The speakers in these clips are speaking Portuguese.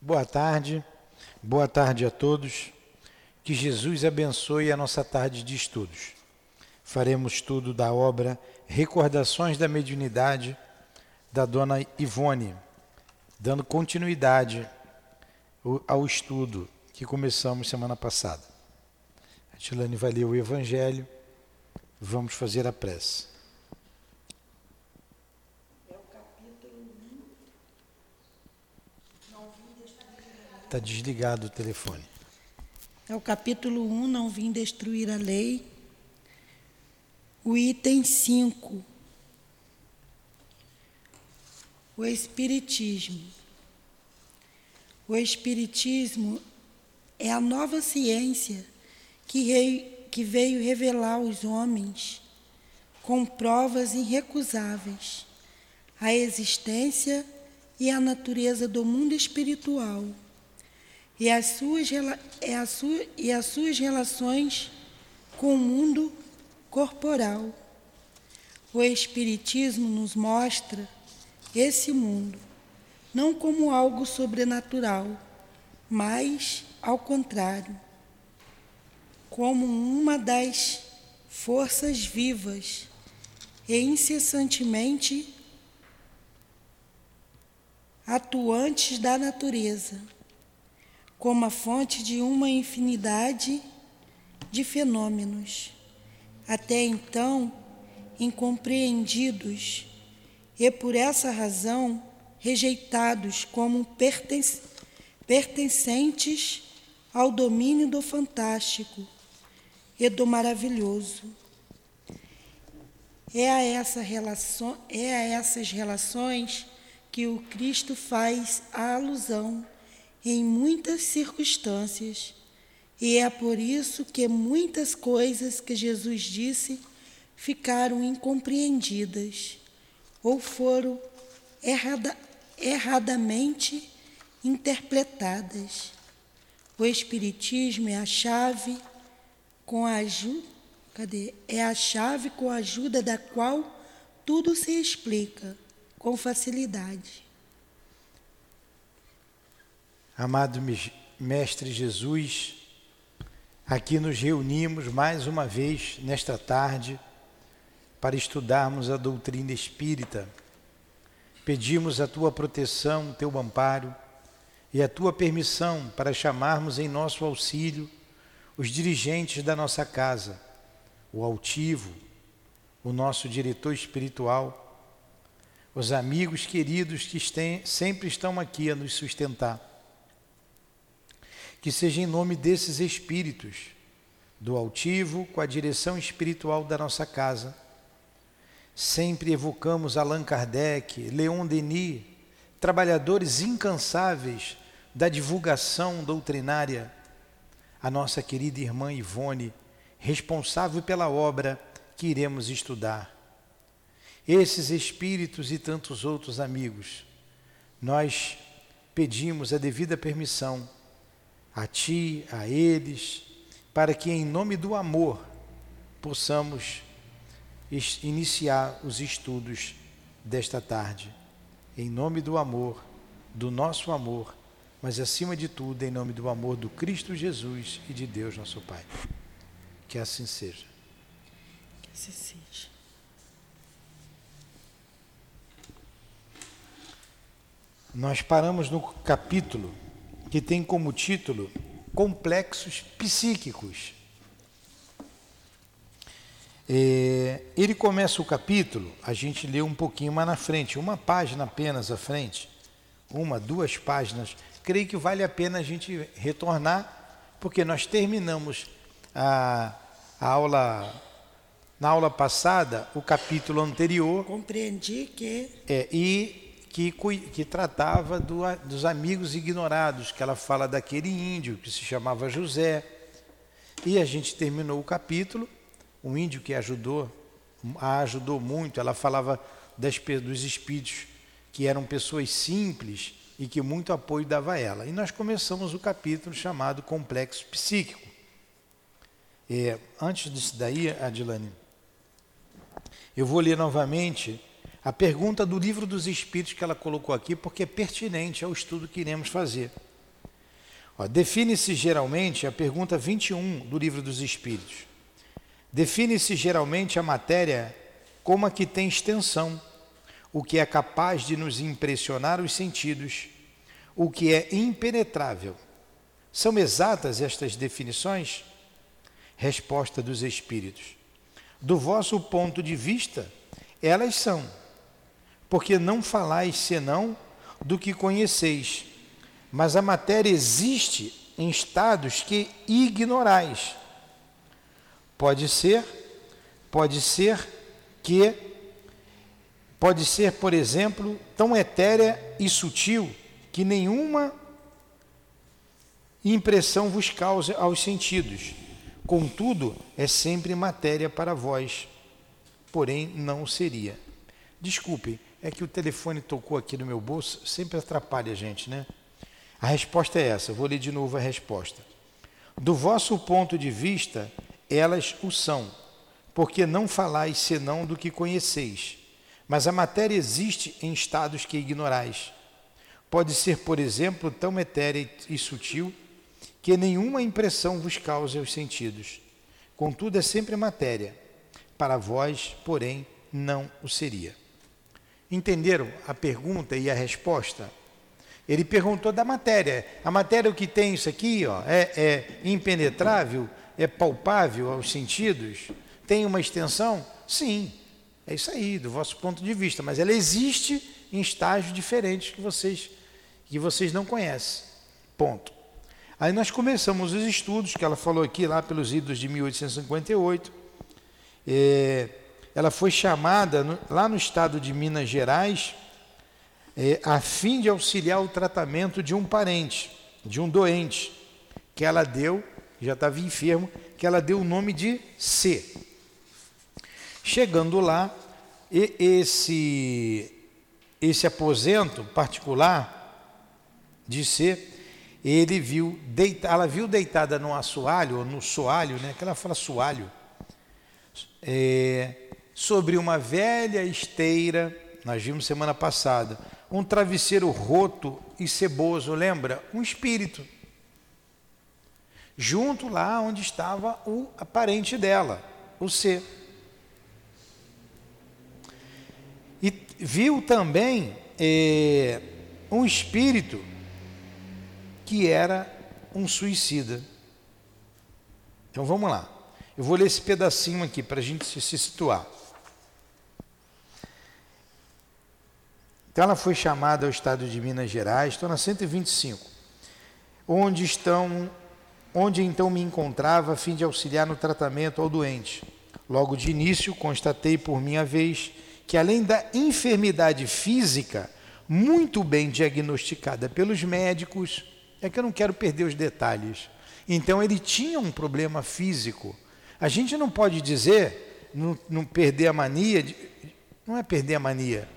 Boa tarde, boa tarde a todos. Que Jesus abençoe a nossa tarde de estudos. Faremos estudo da obra Recordações da Mediunidade da dona Ivone, dando continuidade ao estudo que começamos semana passada. A Tilane vai ler o Evangelho, vamos fazer a prece. Está desligado o telefone. É o capítulo 1, Não Vim Destruir a Lei. O item 5. O Espiritismo. O Espiritismo é a nova ciência que, que veio revelar aos homens, com provas irrecusáveis, a existência e a natureza do mundo espiritual e as suas, as suas, e as suas relações com o mundo corporal. O Espiritismo nos mostra esse mundo não como algo sobrenatural, mas, ao contrário, como uma das forças vivas e incessantemente atuantes da natureza como a fonte de uma infinidade de fenômenos, até então incompreendidos e por essa razão rejeitados como pertencentes ao domínio do fantástico e do maravilhoso. É a, essa relação, é a essas relações que o Cristo faz a alusão em muitas circunstâncias, e é por isso que muitas coisas que Jesus disse ficaram incompreendidas ou foram errada, erradamente interpretadas. O Espiritismo é a chave com a ajuda, cadê? É a chave com a ajuda da qual tudo se explica com facilidade. Amado Mestre Jesus, aqui nos reunimos mais uma vez nesta tarde para estudarmos a doutrina espírita. Pedimos a tua proteção, teu amparo e a tua permissão para chamarmos em nosso auxílio os dirigentes da nossa casa, o altivo, o nosso diretor espiritual, os amigos queridos que sempre estão aqui a nos sustentar que seja em nome desses espíritos, do altivo com a direção espiritual da nossa casa. Sempre evocamos Allan Kardec, Leon Denis, trabalhadores incansáveis da divulgação doutrinária, a nossa querida irmã Ivone, responsável pela obra que iremos estudar. Esses espíritos e tantos outros amigos, nós pedimos a devida permissão a ti, a eles, para que em nome do amor possamos iniciar os estudos desta tarde. Em nome do amor, do nosso amor, mas acima de tudo, em nome do amor do Cristo Jesus e de Deus, nosso Pai. Que assim seja. Que assim seja. Nós paramos no capítulo que tem como título Complexos Psíquicos. É, ele começa o capítulo, a gente lê um pouquinho mais na frente, uma página apenas à frente, uma, duas páginas. Creio que vale a pena a gente retornar, porque nós terminamos a, a aula, na aula passada, o capítulo anterior. Compreendi que. É, e que, que tratava do, dos amigos ignorados, que ela fala daquele índio que se chamava José. E a gente terminou o capítulo, um índio que ajudou, a ajudou muito, ela falava das, dos espíritos que eram pessoas simples e que muito apoio dava a ela. E nós começamos o capítulo chamado Complexo Psíquico. É, antes disso daí, Adilane, eu vou ler novamente a pergunta do livro dos Espíritos que ela colocou aqui, porque é pertinente ao estudo que iremos fazer. Define-se geralmente a pergunta 21 do Livro dos Espíritos. Define-se geralmente a matéria como a que tem extensão, o que é capaz de nos impressionar os sentidos, o que é impenetrável. São exatas estas definições? Resposta dos Espíritos. Do vosso ponto de vista, elas são, porque não falais senão do que conheceis mas a matéria existe em estados que ignorais. Pode ser, pode ser que pode ser, por exemplo, tão etérea e sutil que nenhuma impressão vos cause aos sentidos. Contudo, é sempre matéria para vós, porém não seria. Desculpe, é que o telefone tocou aqui no meu bolso, sempre atrapalha a gente, né? A resposta é essa, vou ler de novo a resposta. Do vosso ponto de vista, elas o são, porque não falais senão do que conheceis. Mas a matéria existe em estados que ignorais. Pode ser, por exemplo, tão etérea e sutil que nenhuma impressão vos cause aos sentidos. Contudo, é sempre matéria. Para vós, porém, não o seria. Entenderam a pergunta e a resposta? Ele perguntou da matéria. A matéria o que tem isso aqui, ó, é, é impenetrável, é palpável aos sentidos, tem uma extensão? Sim, é isso aí, do vosso ponto de vista, mas ela existe em estágios diferentes que vocês, que vocês não conhecem. Ponto. Aí nós começamos os estudos que ela falou aqui, lá pelos idos de 1858. É, ela foi chamada no, lá no estado de Minas Gerais é, a fim de auxiliar o tratamento de um parente, de um doente, que ela deu, já estava enfermo, que ela deu o nome de C. Chegando lá, esse, esse aposento particular de C, ele viu, deita, ela viu deitada no assoalho, ou no soalho, né, que ela fala soalho, é, sobre uma velha esteira, nós vimos semana passada, um travesseiro roto e ceboso, lembra? Um espírito. Junto lá onde estava o parente dela, o C. E viu também é, um espírito que era um suicida. Então vamos lá. Eu vou ler esse pedacinho aqui para a gente se, se situar. Então ela foi chamada ao estado de Minas Gerais, estou na 125, onde estão, onde então me encontrava a fim de auxiliar no tratamento ao doente. Logo de início, constatei por minha vez que além da enfermidade física, muito bem diagnosticada pelos médicos, é que eu não quero perder os detalhes. Então ele tinha um problema físico. A gente não pode dizer, não, não perder a mania, de, não é perder a mania,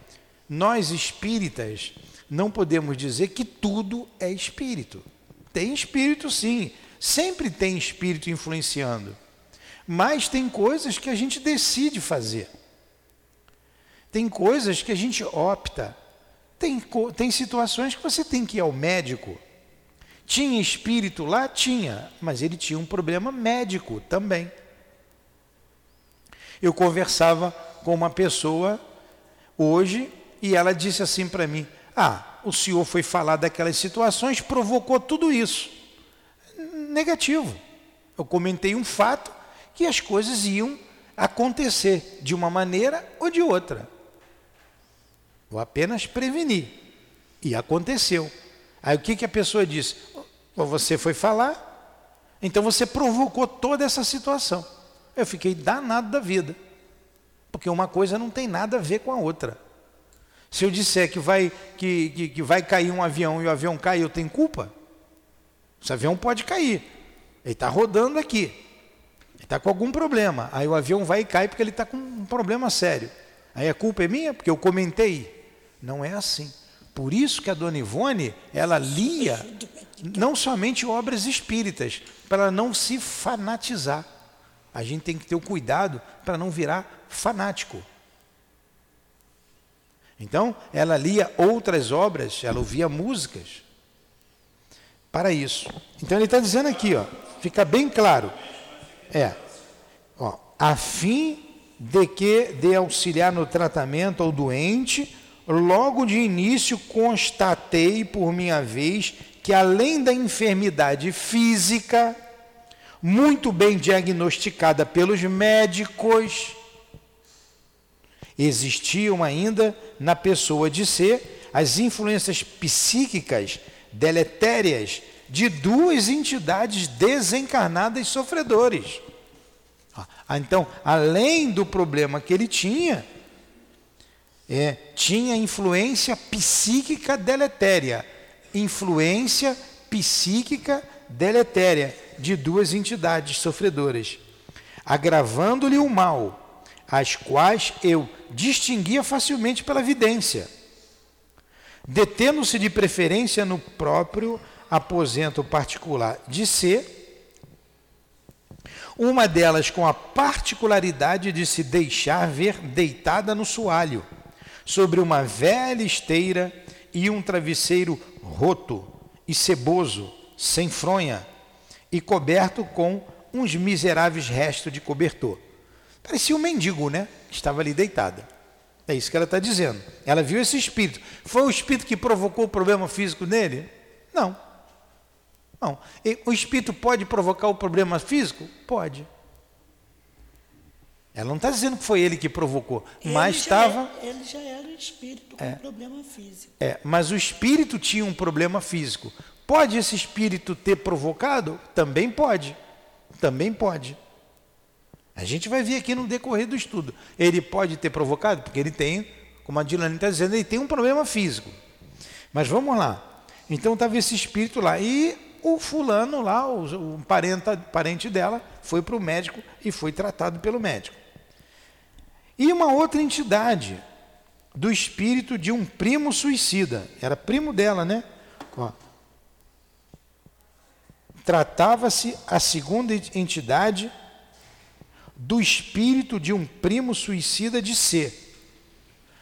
nós espíritas não podemos dizer que tudo é espírito. Tem espírito sim, sempre tem espírito influenciando. Mas tem coisas que a gente decide fazer. Tem coisas que a gente opta. Tem, tem situações que você tem que ir ao médico. Tinha espírito lá? Tinha, mas ele tinha um problema médico também. Eu conversava com uma pessoa hoje e ela disse assim para mim: Ah, o senhor foi falar daquelas situações, provocou tudo isso. Negativo. Eu comentei um fato que as coisas iam acontecer de uma maneira ou de outra. Eu apenas preveni. E aconteceu. Aí o que, que a pessoa disse? Você foi falar, então você provocou toda essa situação. Eu fiquei danado da vida. Porque uma coisa não tem nada a ver com a outra. Se eu disser que vai, que, que, que vai cair um avião e o avião cai, eu tenho culpa? Esse avião pode cair. Ele está rodando aqui. Ele está com algum problema. Aí o avião vai e cai porque ele está com um problema sério. Aí a culpa é minha, porque eu comentei. Não é assim. Por isso que a dona Ivone, ela lia não somente obras espíritas, para não se fanatizar. A gente tem que ter o cuidado para não virar fanático. Então, ela lia outras obras, ela ouvia músicas. para isso. Então ele está dizendo aqui, ó, fica bem claro. É, ó, a fim de que de auxiliar no tratamento ao doente, logo de início constatei por minha vez que além da enfermidade física, muito bem diagnosticada pelos médicos, existiam ainda na pessoa de ser as influências psíquicas deletérias de duas entidades desencarnadas sofredores. Ah, então, além do problema que ele tinha, é, tinha influência psíquica deletéria. Influência psíquica deletéria de duas entidades sofredoras, agravando-lhe o mal, as quais eu distinguia facilmente pela vidência, detendo-se de preferência no próprio aposento particular de ser uma delas com a particularidade de se deixar ver deitada no soalho, sobre uma velha esteira e um travesseiro roto e ceboso, sem fronha, e coberto com uns miseráveis restos de cobertor. Parecia um mendigo, né? Estava ali deitada. É isso que ela está dizendo. Ela viu esse espírito. Foi o espírito que provocou o problema físico nele? Não. Não. E o espírito pode provocar o problema físico? Pode. Ela não está dizendo que foi ele que provocou, ele mas estava. É, ele já era o espírito com é, problema físico. É, mas o espírito tinha um problema físico. Pode esse espírito ter provocado? Também pode. Também pode. A gente vai ver aqui no decorrer do estudo. Ele pode ter provocado, porque ele tem, como a Dilane está dizendo, ele tem um problema físico. Mas vamos lá. Então estava esse espírito lá. E o fulano lá, o, o parenta, parente dela, foi para o médico e foi tratado pelo médico. E uma outra entidade do espírito de um primo suicida, era primo dela, né? Tratava-se a segunda entidade do espírito de um primo suicida de ser.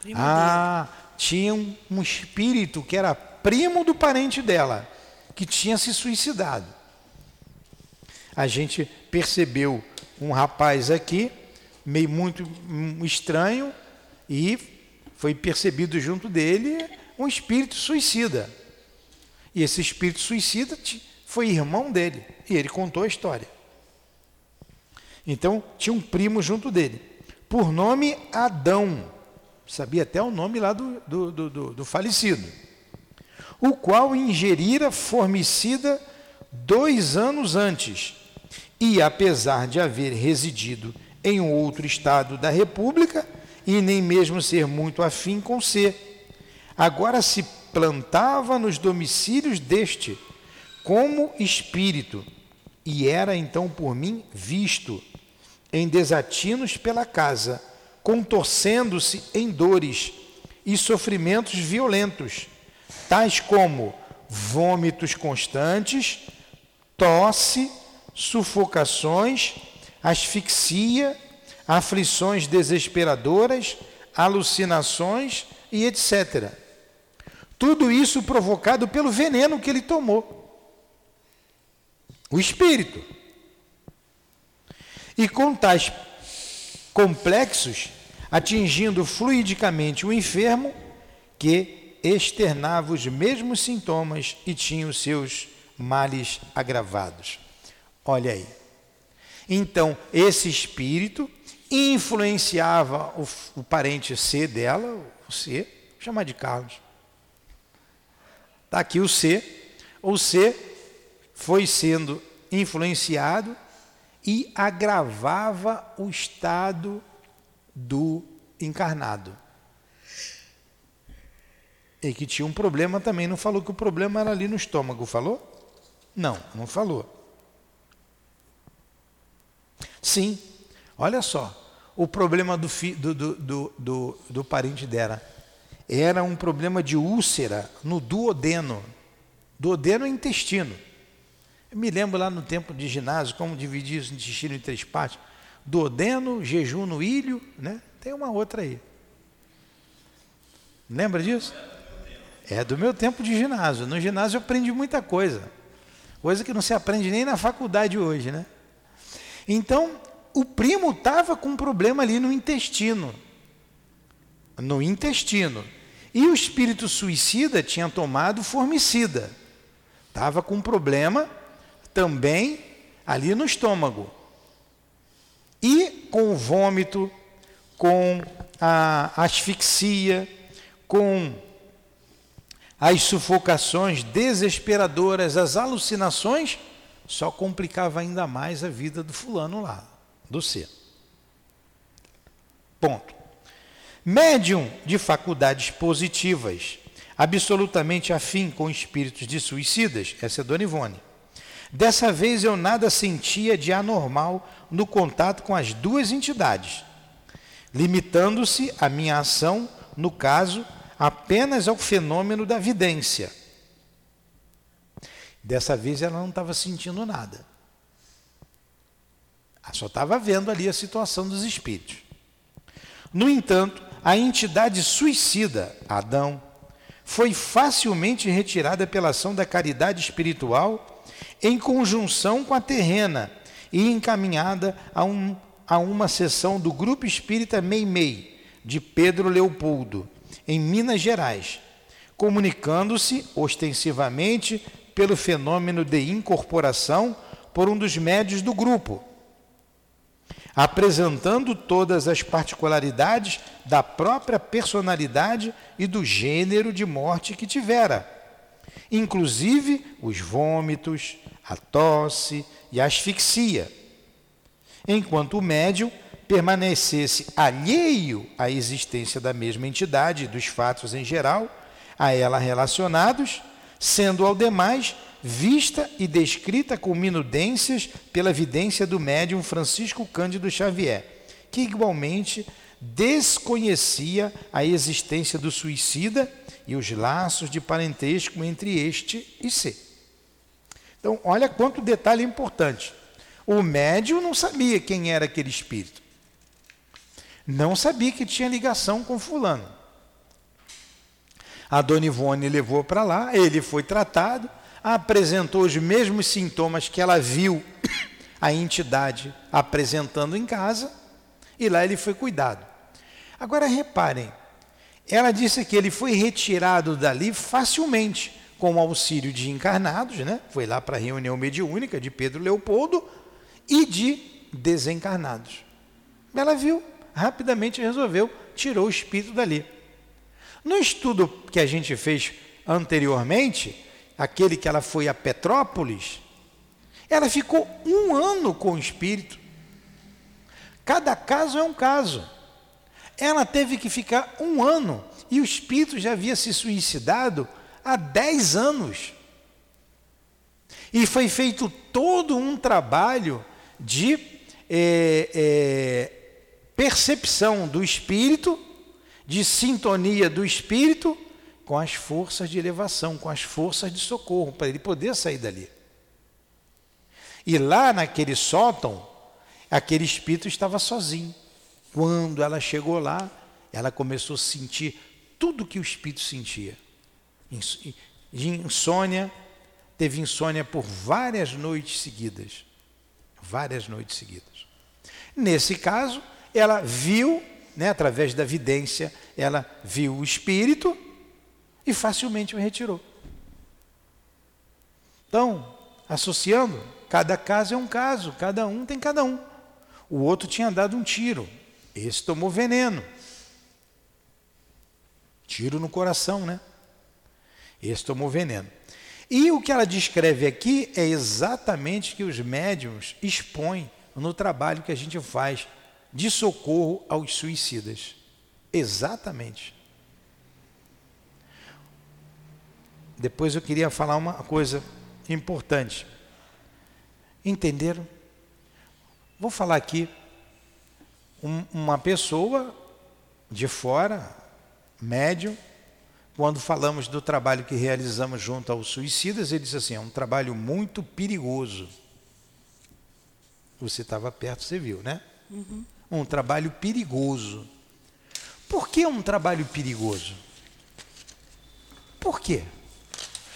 Primo ah, dele. tinha um, um espírito que era primo do parente dela que tinha se suicidado. A gente percebeu um rapaz aqui, meio muito estranho, e foi percebido junto dele um espírito suicida. E esse espírito suicida foi irmão dele, e ele contou a história. Então, tinha um primo junto dele, por nome Adão, sabia até o nome lá do, do, do, do falecido. O qual ingerira formicida dois anos antes, e apesar de haver residido em outro estado da República, e nem mesmo ser muito afim com ser, agora se plantava nos domicílios deste como espírito, e era então por mim visto em desatinos pela casa, contorcendo-se em dores e sofrimentos violentos tais como vômitos constantes, tosse, sufocações, asfixia, aflições desesperadoras, alucinações e etc. Tudo isso provocado pelo veneno que ele tomou. O espírito. E com tais complexos, atingindo fluidicamente o enfermo, que externava os mesmos sintomas e tinha os seus males agravados. Olha aí. Então, esse espírito influenciava o, o parente C dela, o C, vou chamar de Carlos. Está aqui o C. O C foi sendo influenciado e agravava o estado do encarnado. E que tinha um problema também, não falou que o problema era ali no estômago, falou? Não, não falou. Sim, olha só, o problema do, fi, do, do, do, do, parente dela era um problema de úlcera no duodeno. Duodeno é intestino. Eu me lembro lá no tempo de ginásio, como dividir o intestino em três partes. Duodeno, jejum no ilho, né? Tem uma outra aí. Lembra disso? É do meu tempo de ginásio. No ginásio eu aprendi muita coisa. Coisa que não se aprende nem na faculdade hoje, né? Então, o primo estava com um problema ali no intestino. No intestino. E o espírito suicida tinha tomado formicida. Estava com um problema também ali no estômago. E com o vômito, com a asfixia, com as sufocações desesperadoras, as alucinações, só complicava ainda mais a vida do fulano lá, do C. Ponto. Médium de faculdades positivas, absolutamente afim com espíritos de suicidas, essa é Dona Ivone. Dessa vez eu nada sentia de anormal no contato com as duas entidades, limitando-se a minha ação, no caso, apenas ao fenômeno da vidência. Dessa vez ela não estava sentindo nada. Ela só estava vendo ali a situação dos espíritos. No entanto, a entidade suicida, Adão, foi facilmente retirada pela ação da caridade espiritual em conjunção com a terrena e encaminhada a, um, a uma sessão do Grupo Espírita Meimei, de Pedro Leopoldo, em Minas Gerais, comunicando-se ostensivamente pelo fenômeno de incorporação por um dos médios do grupo, apresentando todas as particularidades da própria personalidade e do gênero de morte que tivera, inclusive os vômitos, a tosse e a asfixia, enquanto o médium permanecesse alheio à existência da mesma entidade e dos fatos em geral, a ela relacionados, sendo ao demais vista e descrita com minudências pela vidência do médium Francisco Cândido Xavier, que igualmente desconhecia a existência do suicida e os laços de parentesco entre este e C. Então, olha quanto detalhe importante. O médium não sabia quem era aquele espírito. Não sabia que tinha ligação com fulano. A dona Ivone levou para lá, ele foi tratado, apresentou os mesmos sintomas que ela viu a entidade apresentando em casa, e lá ele foi cuidado. Agora reparem, ela disse que ele foi retirado dali facilmente, com o auxílio de encarnados, né? foi lá para a reunião mediúnica de Pedro Leopoldo, e de desencarnados. Ela viu, rapidamente resolveu, tirou o espírito dali. No estudo que a gente fez anteriormente, aquele que ela foi a Petrópolis, ela ficou um ano com o espírito. Cada caso é um caso. Ela teve que ficar um ano e o espírito já havia se suicidado há dez anos. E foi feito todo um trabalho de é, é, percepção do espírito, de sintonia do espírito com as forças de elevação, com as forças de socorro, para ele poder sair dali. E lá naquele sótão, aquele espírito estava sozinho. Quando ela chegou lá, ela começou a sentir tudo que o espírito sentia. Insônia, teve insônia por várias noites seguidas. Várias noites seguidas. Nesse caso, ela viu, né, através da vidência, ela viu o espírito e facilmente o retirou. Então, associando, cada caso é um caso, cada um tem cada um. O outro tinha dado um tiro, esse tomou veneno. Tiro no coração, né? Esse tomou veneno. E o que ela descreve aqui é exatamente que os médiums expõem no trabalho que a gente faz de socorro aos suicidas. Exatamente. Depois eu queria falar uma coisa importante. Entenderam? Vou falar aqui um, uma pessoa de fora, médium, quando falamos do trabalho que realizamos junto aos suicidas, ele disse assim: é um trabalho muito perigoso. Você estava perto, você viu, né? Uhum. Um trabalho perigoso. Por que um trabalho perigoso? Por quê?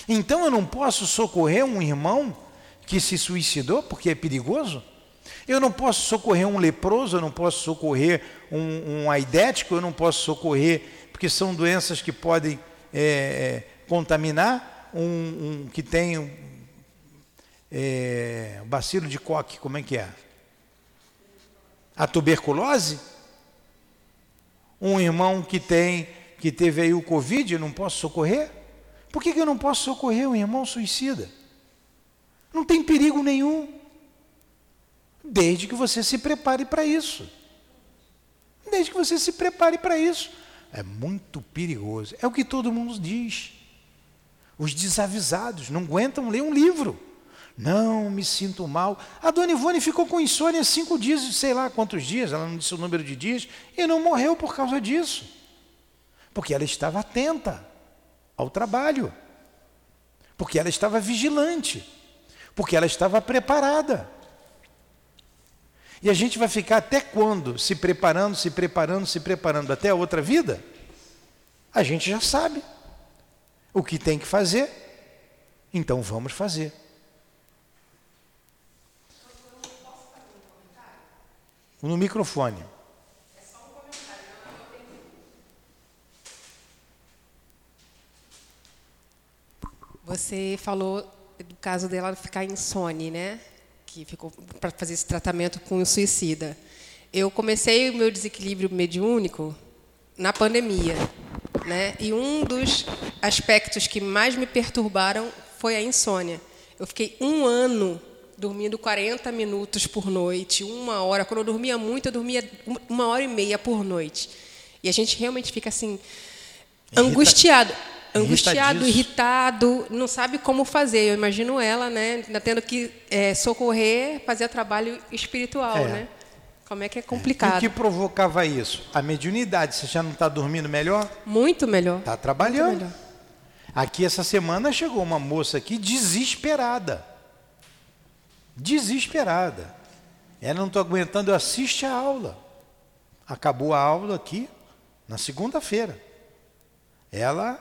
Então eu não posso socorrer um irmão que se suicidou porque é perigoso? Eu não posso socorrer um leproso, eu não posso socorrer um, um aidético, eu não posso socorrer, porque são doenças que podem é, é, contaminar, um, um, que tem é, bacilo de coque, como é que é? A tuberculose? Um irmão que tem, que teve aí o Covid, eu não posso socorrer? Por que, que eu não posso socorrer um irmão suicida? Não tem perigo nenhum desde que você se prepare para isso. Desde que você se prepare para isso. É muito perigoso. É o que todo mundo diz. Os desavisados não aguentam ler um livro. Não, me sinto mal. A dona Ivone ficou com insônia cinco dias, sei lá quantos dias, ela não disse o número de dias, e não morreu por causa disso. Porque ela estava atenta ao trabalho. Porque ela estava vigilante. Porque ela estava preparada. E a gente vai ficar até quando? Se preparando, se preparando, se preparando até a outra vida? A gente já sabe o que tem que fazer, então vamos fazer. No microfone. Você falou do caso dela ficar insone, né? Que ficou para fazer esse tratamento com o suicida. Eu comecei o meu desequilíbrio mediúnico na pandemia, né? E um dos aspectos que mais me perturbaram foi a insônia. Eu fiquei um ano dormindo 40 minutos por noite, uma hora. Quando eu dormia muito, eu dormia uma hora e meia por noite. E a gente realmente fica assim angustiado angustiado, irritado, não sabe como fazer. Eu imagino ela, né, ainda tendo que é, socorrer, fazer trabalho espiritual, é. né? Como é que é complicado. E o que provocava isso? A mediunidade. Você já não está dormindo melhor? Muito melhor. Está trabalhando. Melhor. Aqui essa semana chegou uma moça aqui desesperada. Desesperada. Ela não estou aguentando, eu assiste a aula. Acabou a aula aqui na segunda-feira. Ela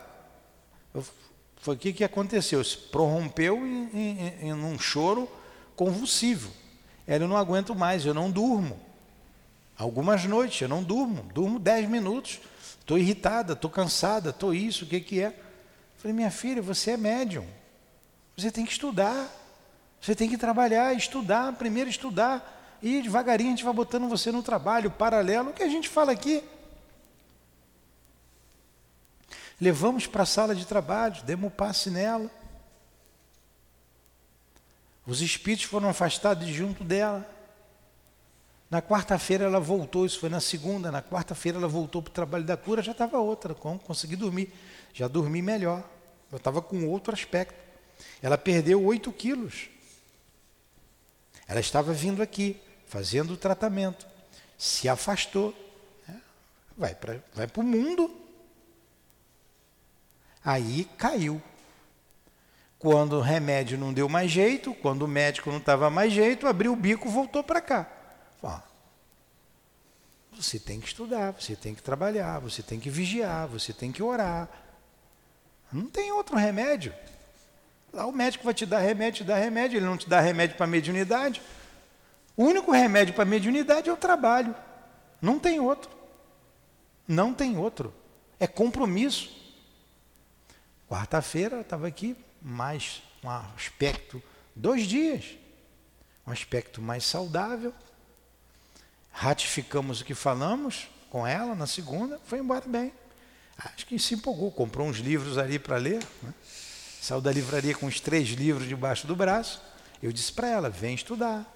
foi o que, que aconteceu? Se prorrompeu em, em, em um choro convulsivo. Ela, eu não aguento mais, eu não durmo. Algumas noites eu não durmo, durmo dez minutos. Estou irritada, estou cansada, estou isso, o que, que é? Falei, minha filha, você é médium. Você tem que estudar. Você tem que trabalhar, estudar, primeiro estudar. E devagarinho a gente vai botando você no trabalho, paralelo, o que a gente fala aqui. Levamos para a sala de trabalho, demos passe nela. Os espíritos foram afastados de junto dela. Na quarta-feira ela voltou, isso foi na segunda, na quarta-feira ela voltou para o trabalho da cura, já estava outra, consegui dormir, já dormi melhor, eu estava com outro aspecto. Ela perdeu 8 quilos. Ela estava vindo aqui, fazendo o tratamento, se afastou, né? vai para vai o mundo, Aí caiu. Quando o remédio não deu mais jeito, quando o médico não estava mais jeito, abriu o bico e voltou para cá. Você tem que estudar, você tem que trabalhar, você tem que vigiar, você tem que orar. Não tem outro remédio. Lá o médico vai te dar remédio, te dar remédio, ele não te dá remédio para mediunidade. O único remédio para mediunidade é o trabalho. Não tem outro. Não tem outro. É compromisso. Quarta-feira estava aqui, mais um aspecto, dois dias, um aspecto mais saudável. Ratificamos o que falamos com ela na segunda, foi embora bem. Acho que se empolgou, comprou uns livros ali para ler. Né? Saiu da livraria com os três livros debaixo do braço. Eu disse para ela: vem estudar.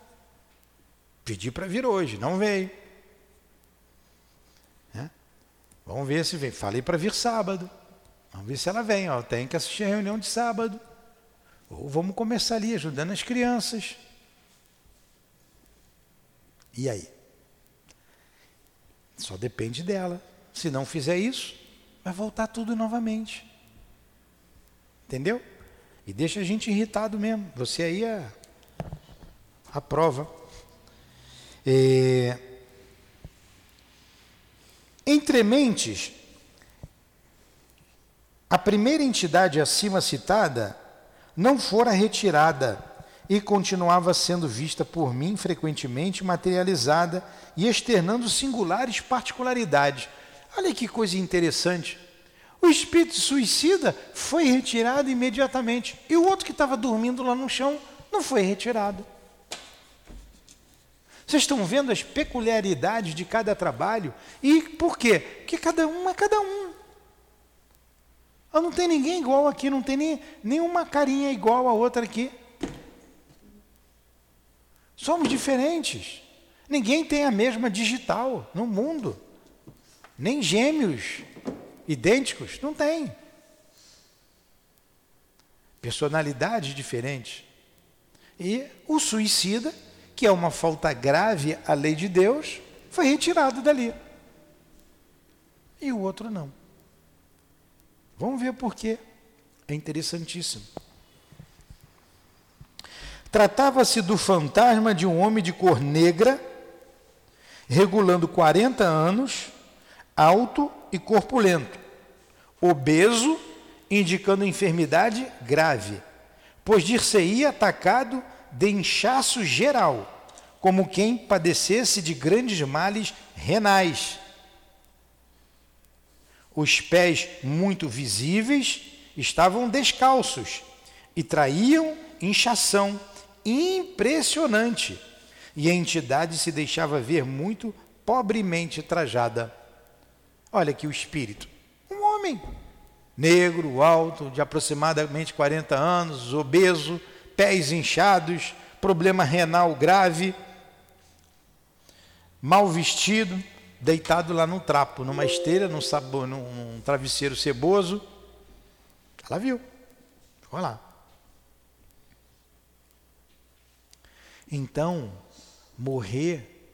Pedi para vir hoje, não veio. Né? Vamos ver se vem. Falei para vir sábado. Vamos ver se ela vem. Ó. Tem que assistir a reunião de sábado. Ou vamos começar ali ajudando as crianças. E aí? Só depende dela. Se não fizer isso, vai voltar tudo novamente. Entendeu? E deixa a gente irritado mesmo. Você aí é a prova. É... Entre mentes, a primeira entidade acima citada não fora retirada e continuava sendo vista por mim frequentemente materializada e externando singulares particularidades. Olha que coisa interessante. O espírito suicida foi retirado imediatamente e o outro que estava dormindo lá no chão não foi retirado. Vocês estão vendo as peculiaridades de cada trabalho? E por quê? Porque cada um é cada um. Ah, não tem ninguém igual aqui, não tem nem, nenhuma carinha igual a outra aqui. Somos diferentes. Ninguém tem a mesma digital no mundo. Nem gêmeos idênticos, não tem. Personalidades diferentes. E o suicida, que é uma falta grave à lei de Deus, foi retirado dali. E o outro não. Vamos ver por quê. É interessantíssimo. Tratava-se do fantasma de um homem de cor negra, regulando 40 anos, alto e corpulento, obeso, indicando enfermidade grave, pois dir-se-ia atacado de inchaço geral, como quem padecesse de grandes males renais. Os pés muito visíveis estavam descalços e traíam inchação impressionante, e a entidade se deixava ver muito pobremente trajada. Olha aqui o espírito. Um homem negro, alto, de aproximadamente 40 anos, obeso, pés inchados, problema renal grave, mal vestido, deitado lá no trapo, numa esteira, num, num travesseiro ceboso. Ela viu. Olha lá. Então, morrer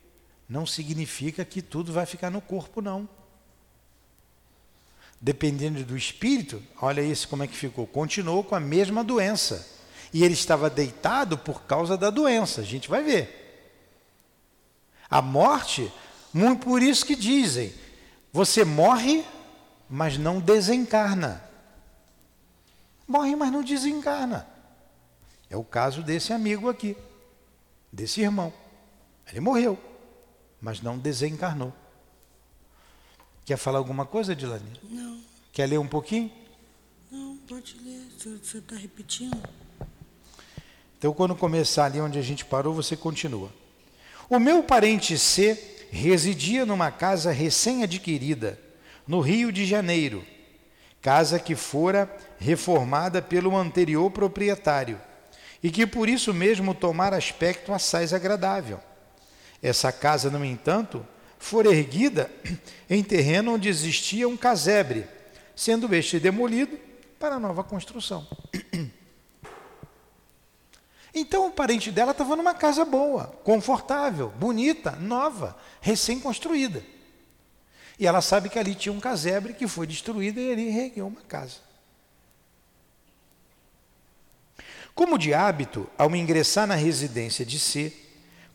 não significa que tudo vai ficar no corpo, não. Dependendo do espírito, olha isso como é que ficou. Continuou com a mesma doença. E ele estava deitado por causa da doença. A gente vai ver. A morte, muito por isso que dizem: você morre, mas não desencarna. Morre, mas não desencarna. É o caso desse amigo aqui desse irmão. Ele morreu, mas não desencarnou. Quer falar alguma coisa, Dilane? Não. Quer ler um pouquinho? Não, pode ler. Você está repetindo? Então, quando começar ali onde a gente parou, você continua. O meu parente C residia numa casa recém-adquirida, no Rio de Janeiro, casa que fora reformada pelo anterior proprietário e que por isso mesmo tomara aspecto assaz agradável. Essa casa, no entanto, fora erguida em terreno onde existia um casebre, sendo este demolido para nova construção. Então o parente dela estava numa casa boa, confortável, bonita, nova, recém-construída. E ela sabe que ali tinha um casebre que foi destruído e ele reergueu uma casa. Como de hábito, ao ingressar na residência de C,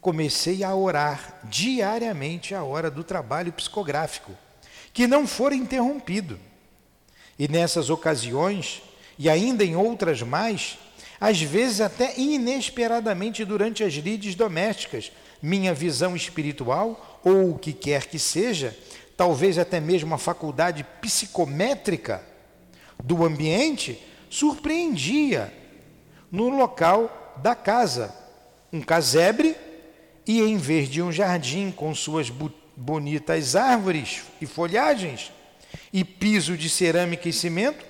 comecei a orar diariamente à hora do trabalho psicográfico, que não fora interrompido. E nessas ocasiões, e ainda em outras mais, às vezes até inesperadamente durante as lides domésticas, minha visão espiritual, ou o que quer que seja, talvez até mesmo a faculdade psicométrica do ambiente, surpreendia no local da casa, um casebre, e em vez de um jardim com suas bonitas árvores e folhagens, e piso de cerâmica e cimento,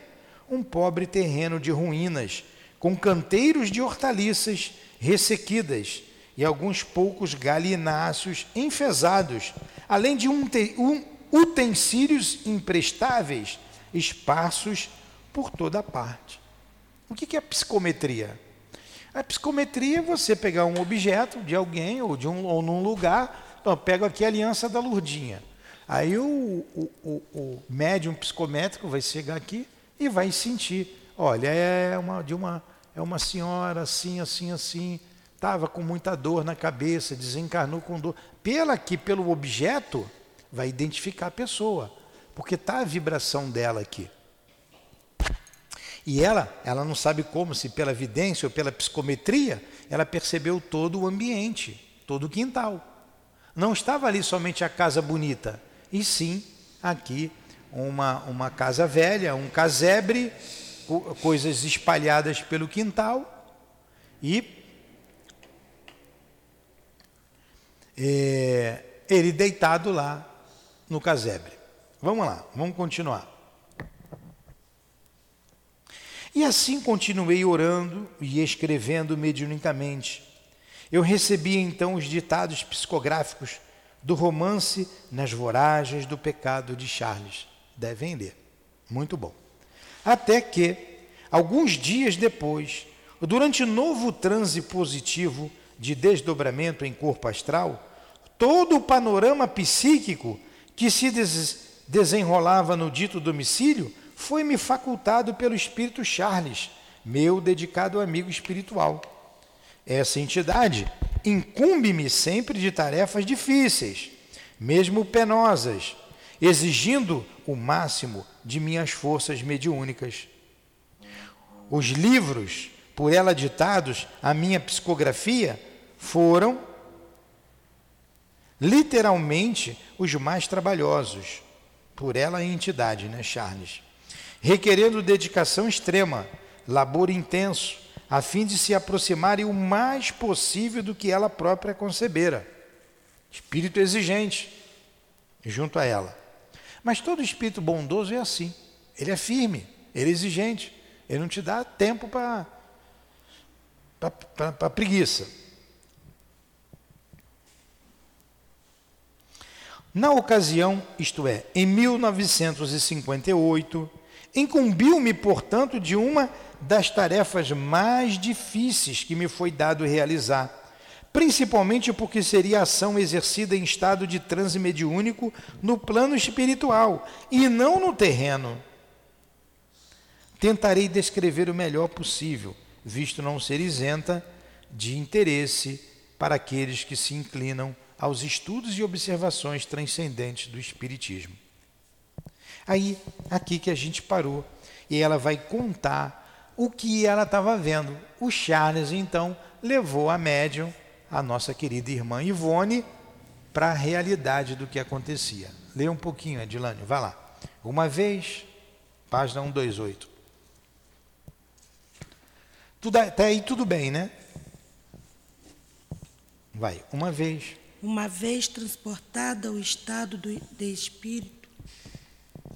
um pobre terreno de ruínas, com canteiros de hortaliças ressequidas e alguns poucos galináceos enfesados, além de um, um utensílios imprestáveis esparsos por toda parte. O que é psicometria? A psicometria é você pegar um objeto de alguém ou de um ou num lugar. Então, pego aqui a aliança da Lurdinha. Aí o, o, o, o médium psicométrico vai chegar aqui e vai sentir. Olha, é uma de uma é uma senhora assim, assim, assim, estava com muita dor na cabeça, desencarnou com dor. Pela aqui, pelo objeto, vai identificar a pessoa, porque está a vibração dela aqui. E ela, ela não sabe como, se pela vidência ou pela psicometria, ela percebeu todo o ambiente, todo o quintal. Não estava ali somente a casa bonita, e sim aqui uma, uma casa velha, um casebre, coisas espalhadas pelo quintal e é, ele deitado lá no casebre. Vamos lá, vamos continuar. E assim continuei orando e escrevendo mediunicamente. Eu recebi então os ditados psicográficos do romance Nas Voragens do Pecado de Charles. Devem ler. Muito bom. Até que, alguns dias depois, durante novo transe positivo de desdobramento em corpo astral, todo o panorama psíquico que se des desenrolava no dito domicílio foi-me facultado pelo Espírito Charles, meu dedicado amigo espiritual. Essa entidade incumbe-me sempre de tarefas difíceis, mesmo penosas, exigindo o máximo de minhas forças mediúnicas. Os livros por ela ditados, a minha psicografia, foram literalmente os mais trabalhosos, por ela a entidade, né, Charles? Requerendo dedicação extrema, labor intenso, a fim de se aproximarem o mais possível do que ela própria concebera. Espírito exigente junto a ela. Mas todo espírito bondoso é assim. Ele é firme, ele é exigente. Ele não te dá tempo para preguiça. Na ocasião, isto é, em 1958, incumbiu-me, portanto, de uma das tarefas mais difíceis que me foi dado realizar, principalmente porque seria ação exercida em estado de transe mediúnico no plano espiritual e não no terreno. Tentarei descrever o melhor possível visto não ser isenta de interesse para aqueles que se inclinam aos estudos e observações transcendentes do Espiritismo. Aí, aqui que a gente parou, e ela vai contar o que ela estava vendo. O Charles, então, levou a médium, a nossa querida irmã Ivone, para a realidade do que acontecia. Lê um pouquinho, Edilane, vai lá. Uma vez, página 128. Tudo, até aí tudo bem, né? Vai, uma vez. Uma vez transportada ao estado do, de espírito,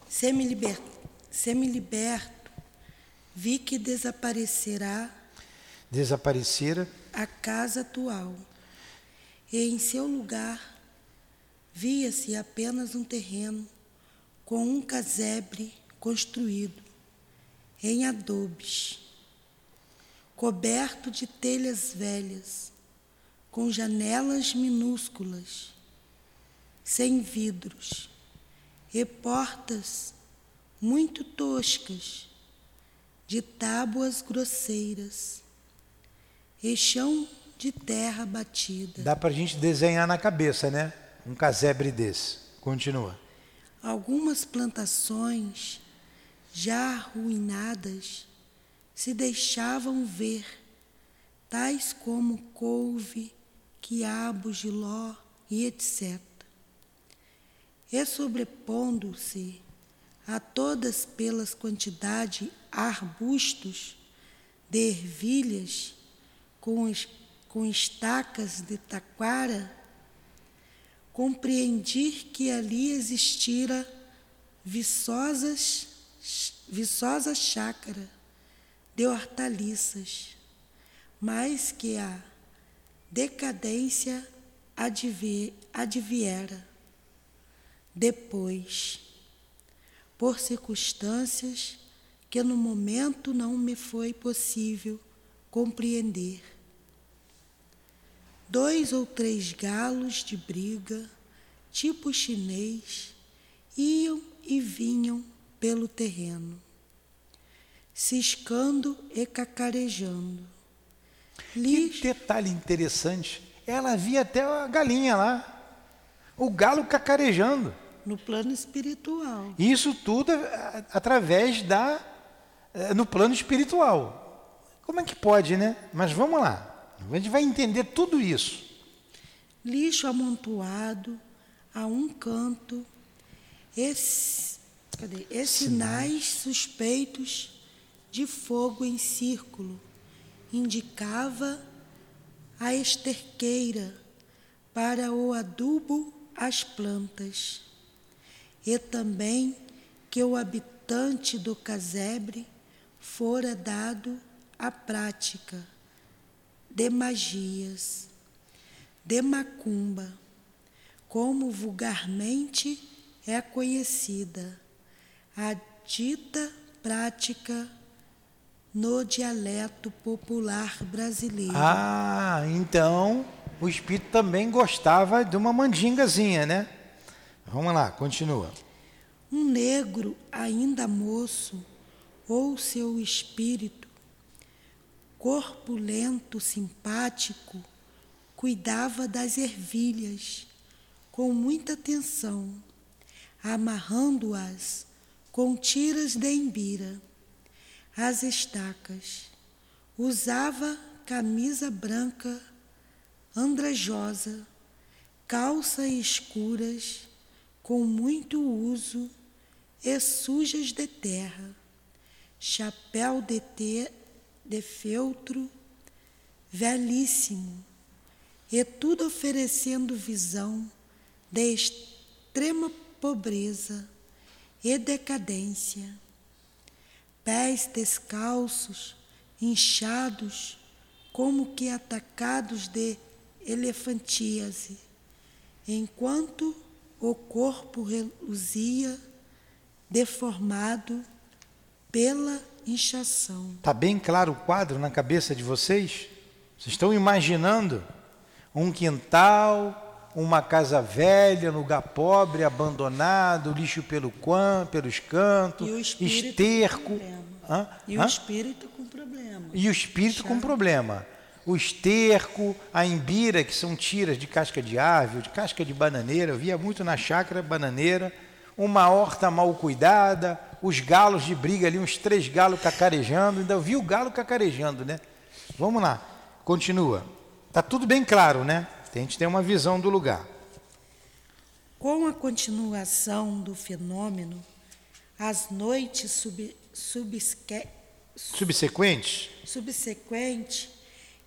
semi-liberto, semi-liberto, vi que desaparecerá desaparecera a casa atual. E em seu lugar via-se apenas um terreno com um casebre construído em adobes coberto de telhas velhas, com janelas minúsculas, sem vidros, e portas muito toscas, de tábuas grosseiras, e chão de terra batida. Dá para a gente desenhar na cabeça, né? Um casebre desse. Continua. Algumas plantações já arruinadas se deixavam ver, tais como couve, quiabo, giló e etc. E sobrepondo-se a todas pelas quantidade arbustos de ervilhas com, com estacas de taquara, compreendi que ali existira viçosas, viçosa chácara de hortaliças, mas que a decadência adviera depois, por circunstâncias que no momento não me foi possível compreender. Dois ou três galos de briga, tipo chinês, iam e vinham pelo terreno ciscando e cacarejando. Que detalhe interessante. Ela via até a galinha lá, o galo cacarejando. No plano espiritual. Isso tudo através da, é, no plano espiritual. Como é que pode, né? Mas vamos lá. A gente vai entender tudo isso. Lixo amontoado a um canto, esse, cadê? E sinais suspeitos de fogo em círculo. Indicava a esterqueira para o adubo às plantas, e também que o habitante do casebre fora dado à prática de magias, de macumba, como vulgarmente é conhecida, a dita prática no dialeto popular brasileiro. Ah, então o espírito também gostava de uma mandingazinha, né? Vamos lá, continua. Um negro ainda moço, ou seu espírito, corpulento, simpático, cuidava das ervilhas com muita atenção, amarrando-as com tiras de embira as estacas. Usava camisa branca andrajosa, calças escuras com muito uso e sujas de terra, chapéu de, te, de feltro velhíssimo, e tudo oferecendo visão de extrema pobreza e decadência. Pés descalços, inchados, como que atacados de elefantíase, enquanto o corpo reluzia, deformado pela inchação. Está bem claro o quadro na cabeça de vocês? Vocês estão imaginando um quintal, uma casa velha, lugar pobre, abandonado, lixo pelo quan, pelos cantos, esterco. Hã? E Hã? o espírito com problema. E o espírito com problema. O esterco, a embira, que são tiras de casca de árvore, de casca de bananeira, eu via muito na chácara bananeira, uma horta mal cuidada, os galos de briga ali, uns três galos cacarejando, ainda vi o galo cacarejando, né? Vamos lá, continua. Tá tudo bem claro, né? A gente tem uma visão do lugar. Com a continuação do fenômeno, as noites sub, subsque, subsequentes subsequente,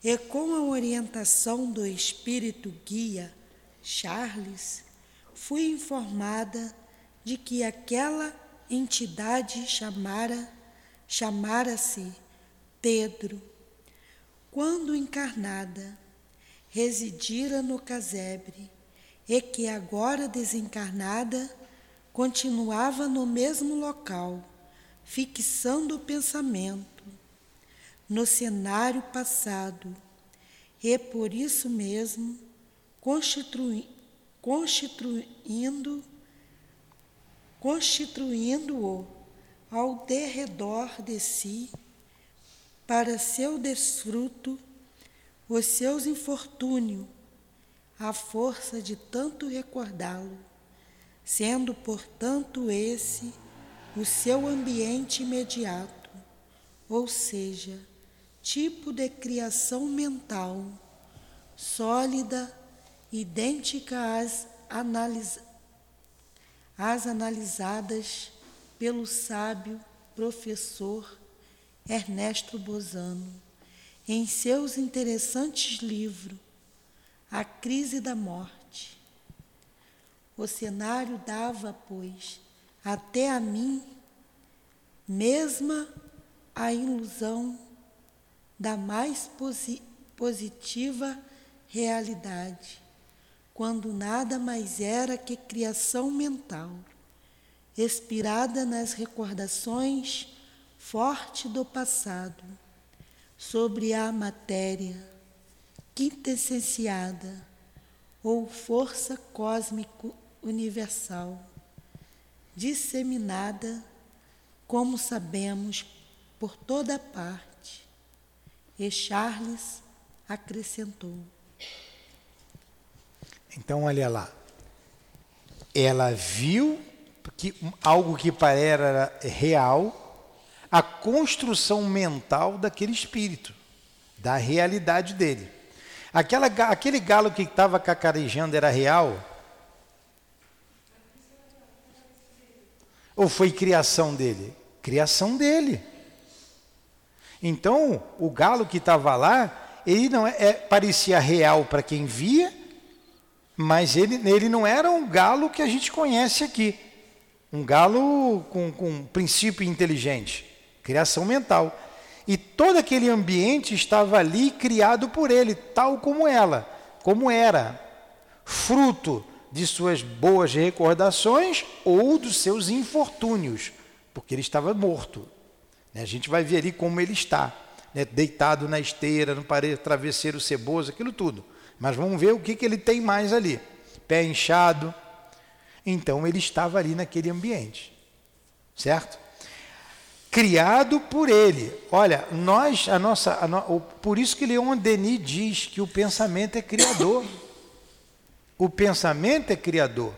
e com a orientação do espírito guia Charles, fui informada de que aquela entidade chamara chamara-se Pedro. Quando encarnada, residira no casebre e que agora desencarnada continuava no mesmo local, fixando o pensamento no cenário passado e por isso mesmo constitui, constituindo constituindo-o ao derredor de si para seu desfruto os seus infortúnios, a força de tanto recordá-lo, sendo, portanto, esse o seu ambiente imediato, ou seja, tipo de criação mental, sólida, idêntica às, analis às analisadas pelo sábio professor Ernesto Bozano em seus interessantes livros A Crise da Morte. O cenário dava, pois, até a mim mesma a ilusão da mais posi positiva realidade, quando nada mais era que criação mental, inspirada nas recordações forte do passado sobre a matéria quintessenciada ou força cósmico universal, disseminada, como sabemos, por toda parte. E Charles acrescentou. Então, olha lá. Ela viu que algo que era real, a construção mental daquele espírito, da realidade dele. Aquela, aquele galo que estava cacarejando era real? Ou foi criação dele? Criação dele. Então, o galo que estava lá, ele não é, é parecia real para quem via, mas ele, ele não era um galo que a gente conhece aqui. Um galo com, com princípio inteligente, criação mental. E todo aquele ambiente estava ali criado por ele, tal como ela, como era, fruto de suas boas recordações ou dos seus infortúnios, porque ele estava morto. Né? A gente vai ver ali como ele está, né? deitado na esteira, no parede, travesseiro ceboso, aquilo tudo. Mas vamos ver o que, que ele tem mais ali. Pé inchado. Então ele estava ali naquele ambiente. Certo? Criado por ele. Olha, nós, a nossa. A no, por isso que Leon Denis diz que o pensamento é criador. O pensamento é criador.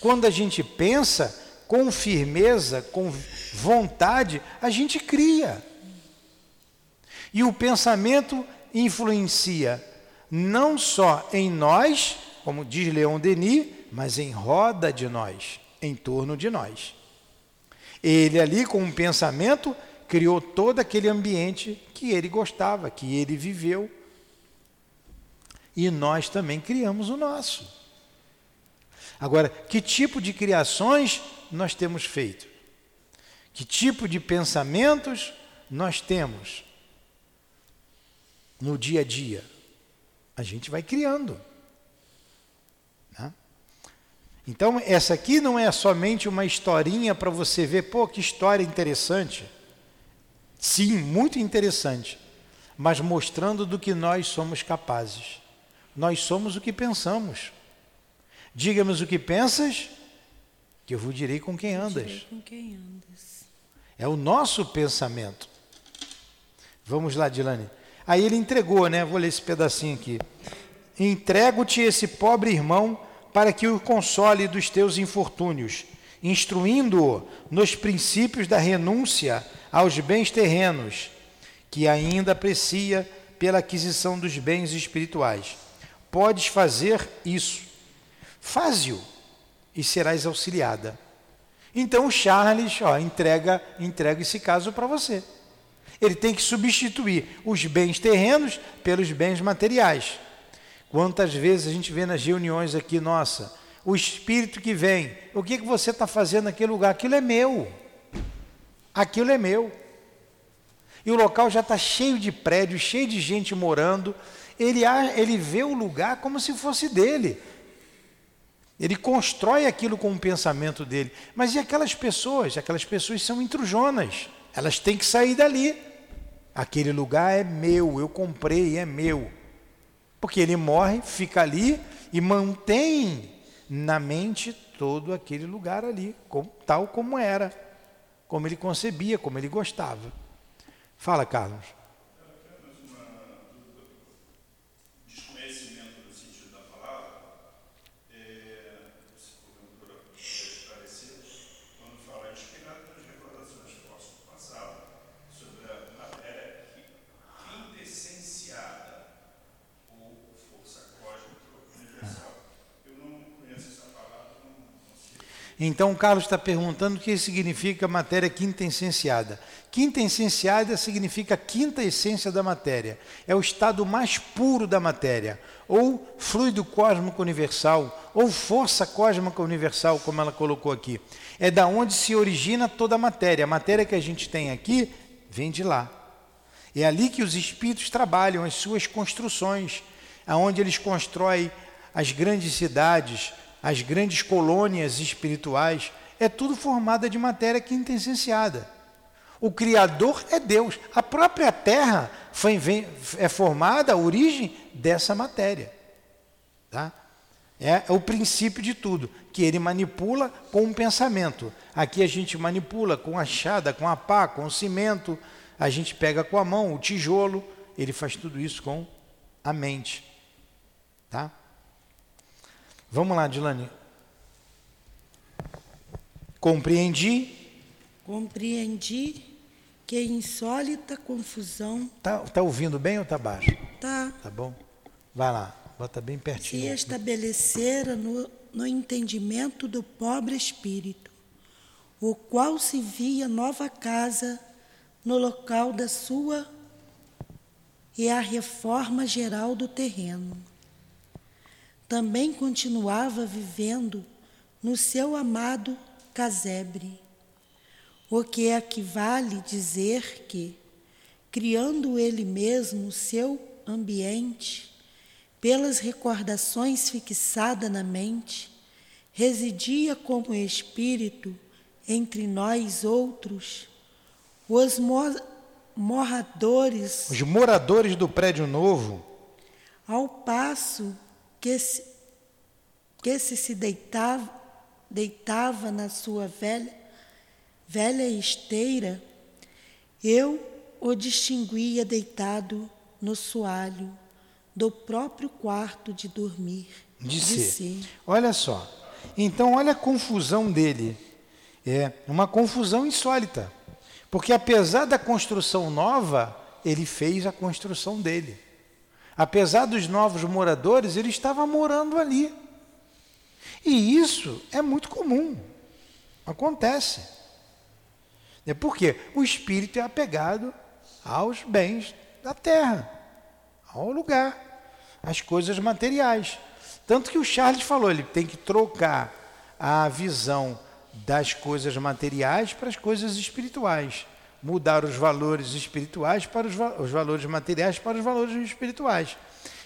Quando a gente pensa com firmeza, com vontade, a gente cria. E o pensamento influencia não só em nós, como diz Leon Denis, mas em roda de nós, em torno de nós. Ele ali, com um pensamento, criou todo aquele ambiente que ele gostava, que ele viveu. E nós também criamos o nosso. Agora, que tipo de criações nós temos feito? Que tipo de pensamentos nós temos no dia a dia? A gente vai criando. Né? Então, essa aqui não é somente uma historinha para você ver, pô, que história interessante. Sim, muito interessante, mas mostrando do que nós somos capazes. Nós somos o que pensamos. Diga-me o que pensas, que eu vos direi com quem andas. Com quem andas. É o nosso pensamento. Vamos lá, Dilane. Aí ele entregou, né? Vou ler esse pedacinho aqui. Entrego-te esse pobre irmão para que o console dos teus infortúnios, instruindo-o nos princípios da renúncia aos bens terrenos, que ainda aprecia pela aquisição dos bens espirituais. Podes fazer isso Faze-o e serás auxiliada. Então o Charles ó, entrega, entrega esse caso para você. Ele tem que substituir os bens terrenos pelos bens materiais. Quantas vezes a gente vê nas reuniões aqui, nossa, o espírito que vem, o que, que você está fazendo naquele lugar? Aquilo é meu. Aquilo é meu. E o local já está cheio de prédios, cheio de gente morando. Ele, ele vê o lugar como se fosse dele. Ele constrói aquilo com o pensamento dele. Mas e aquelas pessoas? Aquelas pessoas são intrujonas. Elas têm que sair dali. Aquele lugar é meu, eu comprei, é meu. Porque ele morre, fica ali e mantém na mente todo aquele lugar ali, tal como era, como ele concebia, como ele gostava. Fala, Carlos. Então, o Carlos está perguntando o que significa matéria quinta essenciada. Quinta essenciada significa quinta essência da matéria. É o estado mais puro da matéria, ou fluido cósmico universal, ou força cósmica universal, como ela colocou aqui. É da onde se origina toda a matéria. A matéria que a gente tem aqui vem de lá. É ali que os espíritos trabalham as suas construções, aonde eles constroem as grandes cidades, as grandes colônias espirituais, é tudo formada de matéria quintessenciada. O Criador é Deus. A própria Terra foi, é formada, a origem dessa matéria. Tá? É, é o princípio de tudo, que ele manipula com um pensamento. Aqui a gente manipula com a chada, com a pá, com o cimento, a gente pega com a mão o tijolo, ele faz tudo isso com a mente. Tá? Vamos lá, Dilane. Compreendi. Compreendi que insólita confusão Tá, tá ouvindo bem ou tá baixo? tá Tá bom? Vai lá, bota bem se pertinho. estabelecera no, no entendimento do pobre espírito, o qual se via nova casa no local da sua e a reforma geral do terreno. Também continuava vivendo no seu amado casebre, o que equivale dizer que, criando ele mesmo o seu ambiente, pelas recordações fixadas na mente, residia como espírito entre nós outros, os mo- moradores, Os moradores do prédio novo, ao passo que se, que se, se deitava, deitava na sua velha, velha esteira, eu o distinguia deitado no soalho do próprio quarto de dormir. de si. ser. Olha só. Então, olha a confusão dele. É uma confusão insólita. Porque apesar da construção nova, ele fez a construção dele. Apesar dos novos moradores, ele estava morando ali. E isso é muito comum. Acontece. É porque o espírito é apegado aos bens da terra, ao lugar, às coisas materiais. Tanto que o Charles falou, ele tem que trocar a visão das coisas materiais para as coisas espirituais. Mudar os valores espirituais para os, os valores materiais para os valores espirituais.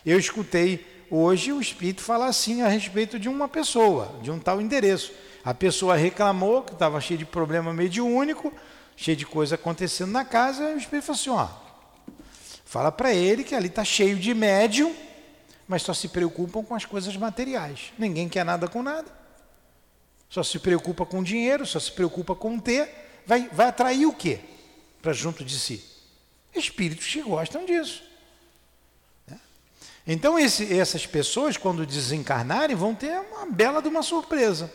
Eu escutei hoje o Espírito falar assim a respeito de uma pessoa, de um tal endereço. A pessoa reclamou que estava cheio de problema mediúnico, cheio de coisa acontecendo na casa, e o Espírito falou assim, ó, fala para ele que ali está cheio de médium, mas só se preocupam com as coisas materiais. Ninguém quer nada com nada. Só se preocupa com dinheiro, só se preocupa com ter. Vai, vai atrair o quê? Para junto de si? Espíritos que gostam disso. né? Então, esse- essas pessoas, quando desencarnarem, vão ter uma bela de uma surpresa.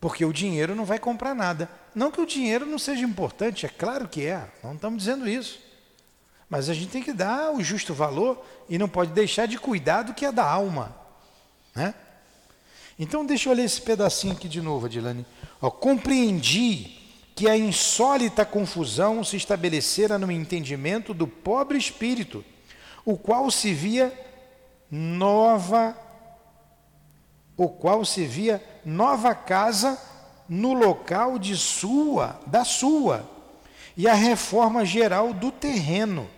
Porque o dinheiro não vai comprar nada. Não que o dinheiro não seja importante, é claro que é, não estamos dizendo isso. Mas a gente tem que dar o justo valor e não pode deixar de cuidar do que é da alma. Né? Então, deixa eu ler esse pedacinho aqui de novo, Adilane. Ó, compreendi que a insólita confusão se estabelecera no entendimento do pobre espírito, o qual se via nova, o qual se via nova casa no local de sua, da sua, e a reforma geral do terreno.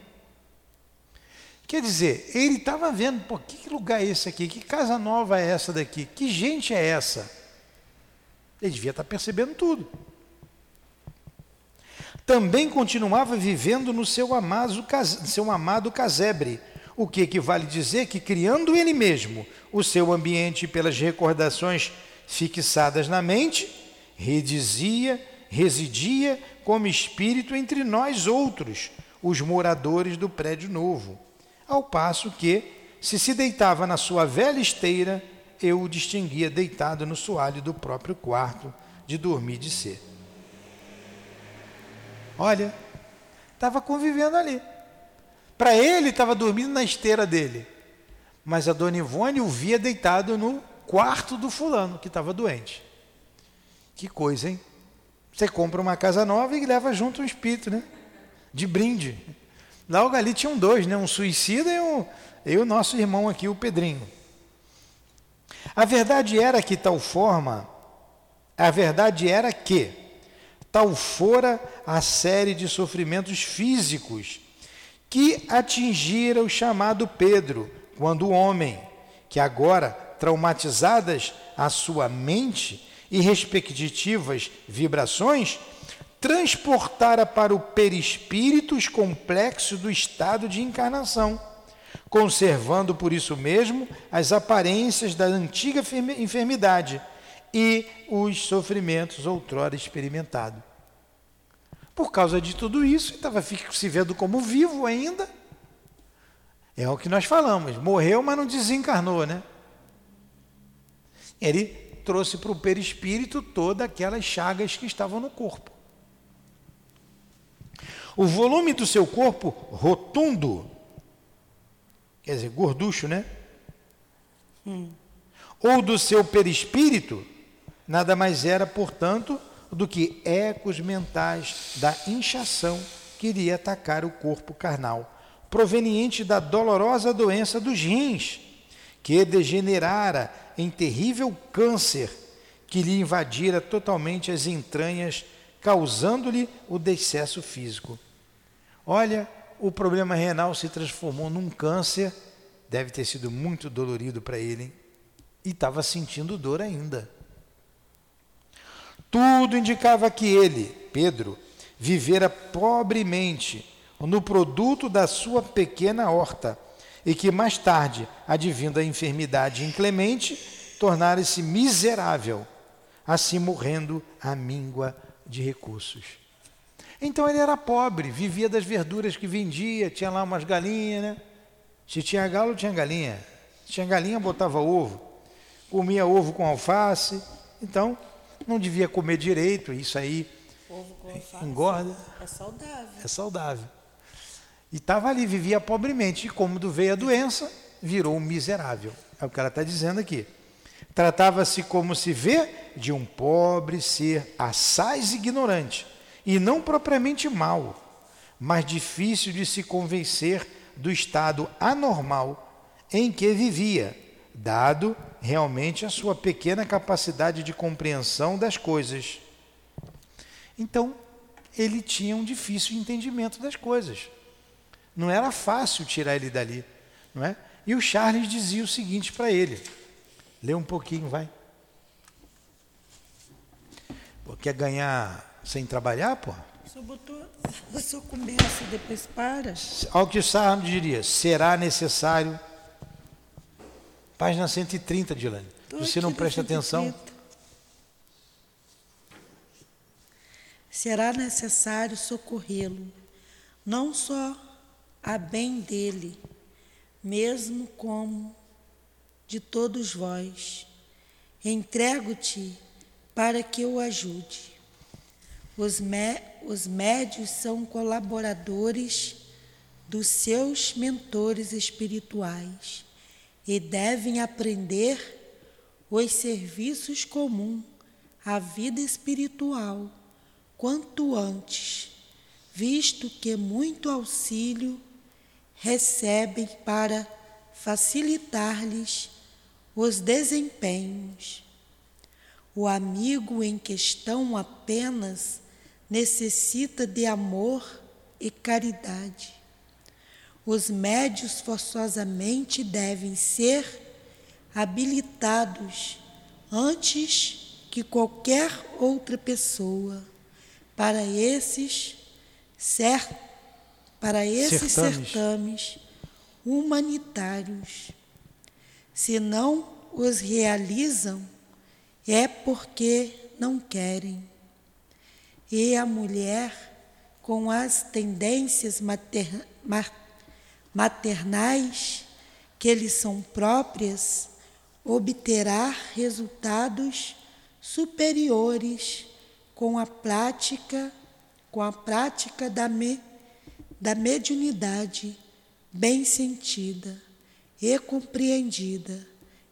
Quer dizer, ele estava vendo, pô, que lugar é esse aqui? Que casa nova é essa daqui? Que gente é essa? Ele devia estar percebendo tudo. Também continuava vivendo no seu amado, cas- seu amado casebre, o que equivale dizer que, criando ele mesmo o seu ambiente pelas recordações fixadas na mente, redizia, residia como espírito entre nós outros, os moradores do prédio novo, ao passo que, se se deitava na sua velha esteira, eu o distinguia deitado no soalho do próprio quarto de dormir de ser. Olha, estava convivendo ali. Para ele, estava dormindo na esteira dele. Mas a dona Ivone o via deitado no quarto do fulano, que estava doente. Que coisa, hein? Você compra uma casa nova e leva junto um espírito, né? De brinde. Logo ali tinham dois, né? Um suicida e, um, e o nosso irmão aqui, o Pedrinho. A verdade era que tal forma, a verdade era que tal fora a série de sofrimentos físicos que atingira o chamado Pedro, quando o homem, que agora traumatizadas a sua mente e respectivas vibrações, transportara para o perispírito os complexos do estado de encarnação, conservando por isso mesmo as aparências da antiga enfermi- enfermidade e os sofrimentos outrora experimentados. Por causa de tudo isso, ele estava se vendo como vivo ainda. É o que nós falamos, morreu, mas não desencarnou, né? Ele trouxe para o perispírito todas aquelas chagas que estavam no corpo. O volume do seu corpo rotundo, quer dizer, gorducho, né? Hum. Ou do seu perispírito, nada mais era, portanto, do que ecos mentais da inchação que iria atacar o corpo carnal, proveniente da dolorosa doença dos rins, que degenerara em terrível câncer que lhe invadira totalmente as entranhas, causando-lhe o decesso físico. Olha, o problema renal se transformou num câncer, deve ter sido muito dolorido para ele, e estava sentindo dor ainda. Tudo indicava que ele, Pedro, vivera pobremente no produto da sua pequena horta e que mais tarde, advindo a enfermidade inclemente, tornara-se miserável, assim morrendo à míngua de recursos. Então ele era pobre, vivia das verduras que vendia, tinha lá umas galinhas, né? Se tinha galo, tinha galinha. Se tinha galinha, botava ovo. Comia ovo com alface. Então, não devia comer direito, isso aí engorda. É saudável. É saudável. E estava ali, vivia pobremente. E como veio a doença, virou um miserável. É o que ela está dizendo aqui. Tratava-se como se vê de um pobre ser assaz ignorante, e não propriamente mau, mas difícil de se convencer do estado anormal em que vivia, dado realmente a sua pequena capacidade de compreensão das coisas. Então, ele tinha um difícil entendimento das coisas. Não era fácil tirar ele dali, não é? E o Charles dizia o seguinte para ele: lê um pouquinho, vai. Pô, quer ganhar sem trabalhar, pô? Senhor botou, senhor começa e depois para. Ao que o Sarno diria, será necessário. Página 130, Dilane. Você não presta atenção. Será necessário socorrê-lo, não só a bem dele, mesmo como de todos vós. Entrego-te para que o ajude. Os, mé os médios são colaboradores dos seus mentores espirituais e devem aprender os serviços comuns à vida espiritual quanto antes, visto que muito auxílio recebem para facilitar-lhes os desempenhos. O amigo em questão apenas necessita de amor e caridade. Os médios forçosamente devem ser habilitados antes que qualquer outra pessoa para esses certos para esses certames. certames humanitários. Se não os realizam, é porque não querem. E a mulher, com as tendências mater, maternais que lhe são próprias, obterá resultados superiores com a prática, com a prática da me, da mediunidade bem sentida e compreendida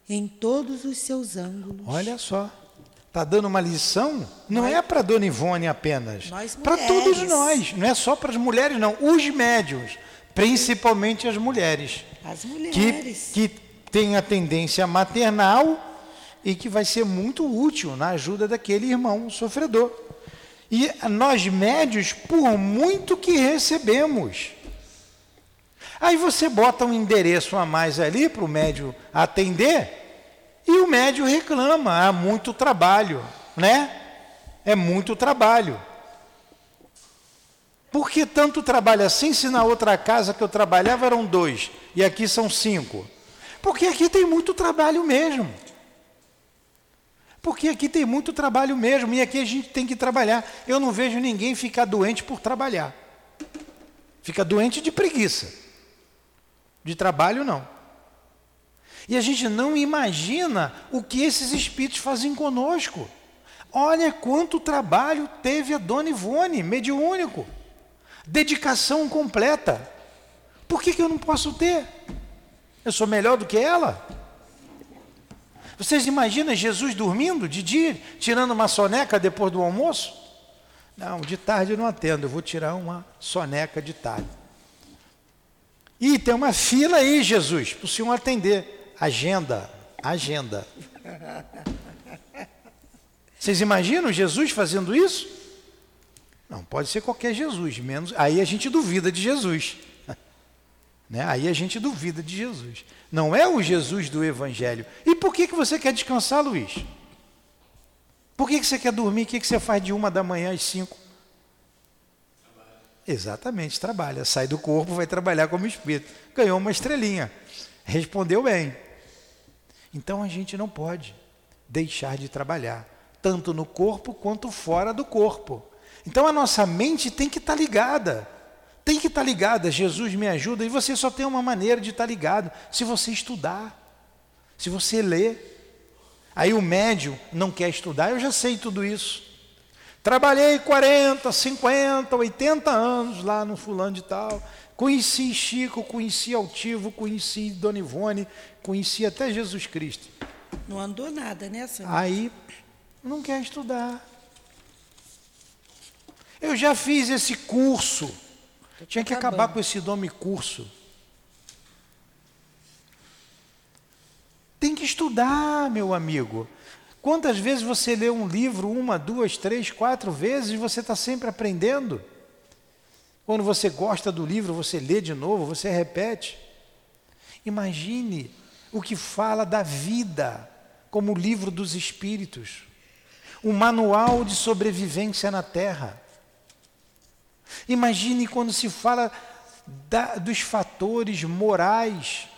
em todos os seus ângulos. Olha só, está dando uma lição, não nós, é para Dona Ivone apenas, para todos nós, não é só para as mulheres, não, os médios, principalmente as mulheres. As mulheres. Que, que têm a tendência maternal e que vai ser muito útil na ajuda daquele irmão sofredor. E nós médios, por muito que recebemos. Aí você bota um endereço a mais ali para o médio atender e o médio reclama, há muito trabalho, né? É muito trabalho. Por que tanto trabalho assim se na outra casa que eu trabalhava eram dois e aqui são cinco? Porque aqui tem muito trabalho mesmo. Porque aqui tem muito trabalho mesmo e aqui a gente tem que trabalhar. Eu não vejo ninguém ficar doente por trabalhar. Fica doente de preguiça. De trabalho, não. E a gente não imagina o que esses espíritos fazem conosco. Olha quanto trabalho teve a dona Ivone, mediúnico. Dedicação completa. Por que, que eu não posso ter? Eu sou melhor do que ela? Vocês imaginam Jesus dormindo de dia, tirando uma soneca depois do almoço? Não, de tarde eu não atendo, eu vou tirar uma soneca de tarde. E tem uma fila aí, Jesus, para o senhor atender. Agenda, agenda. Vocês imaginam Jesus fazendo isso? Não, pode ser qualquer Jesus, menos. Aí a gente duvida de Jesus. Né? Aí a gente duvida de Jesus. Não é o Jesus do Evangelho. E por que, que você quer descansar, Luiz? Por que, que você quer dormir? O que, que você faz de uma da manhã às cinco? Exatamente, trabalha. Sai do corpo, vai trabalhar como espírito. Ganhou uma estrelinha. Respondeu bem. Então a gente não pode deixar de trabalhar, tanto no corpo quanto fora do corpo. Então a nossa mente tem que estar ligada. Tem que estar ligada. Jesus me ajuda. E você só tem uma maneira de estar ligado: se você estudar, se você ler. Aí o médium não quer estudar, eu já sei tudo isso. Trabalhei 40, 50, 80 anos lá no fulano de tal. Conheci Chico, conheci Altivo, conheci Dona Ivone, conheci até Jesus Cristo. Não andou nada, né, senhor? Aí não quer estudar. Eu já fiz esse curso. Tinha que acabar com esse nome curso. Tem que estudar, meu amigo. Quantas vezes você lê um livro, uma, duas, três, quatro vezes, você está sempre aprendendo? Quando você gosta do livro, você lê de novo, você repete. Imagine o que fala da vida, como o livro dos Espíritos, um manual de sobrevivência na Terra. Imagine quando se fala da, dos fatores morais,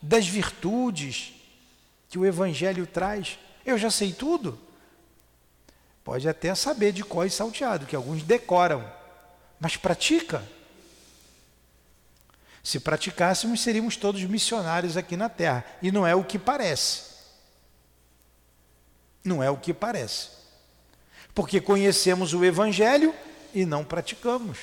das virtudes que o Evangelho traz. Eu já sei tudo. Pode até saber de qual e salteado, que alguns decoram, mas pratica. Se praticássemos, seríamos todos missionários aqui na terra. E não é o que parece. Não é o que parece. Porque conhecemos o Evangelho e não praticamos.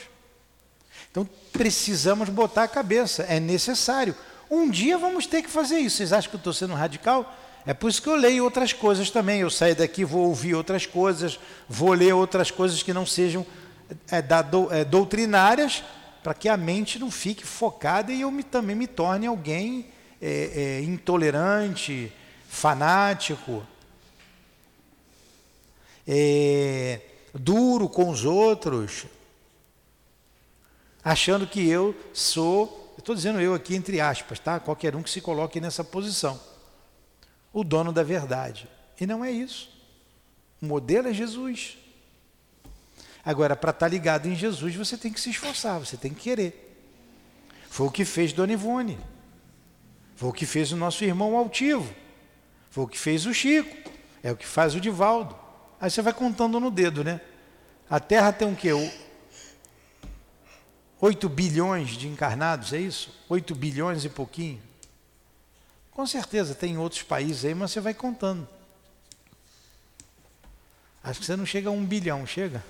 Então precisamos botar a cabeça, é necessário. Um dia vamos ter que fazer isso. Vocês acham que eu estou sendo radical? É por isso que eu leio outras coisas também. Eu saio daqui, vou ouvir outras coisas, vou ler outras coisas que não sejam é, da, do, é, doutrinárias, para que a mente não fique focada e eu me, também me torne alguém é, é intolerante, fanático. É, duro com os outros, achando que eu sou, estou dizendo eu aqui entre aspas, tá? Qualquer um que se coloque nessa posição, o dono da verdade. E não é isso. O modelo é Jesus. Agora, para estar tá ligado em Jesus, você tem que se esforçar, você tem que querer. Foi o que fez Dona Ivone. Foi o que fez o nosso irmão Altivo. Foi o que fez o Chico. É o que faz o Divaldo. Aí você vai contando no dedo, né? A Terra tem o quê? 8 bilhões de encarnados, é isso? 8 bilhões e pouquinho. Com certeza tem outros países aí, mas você vai contando. Acho que você não chega a um bilhão, chega?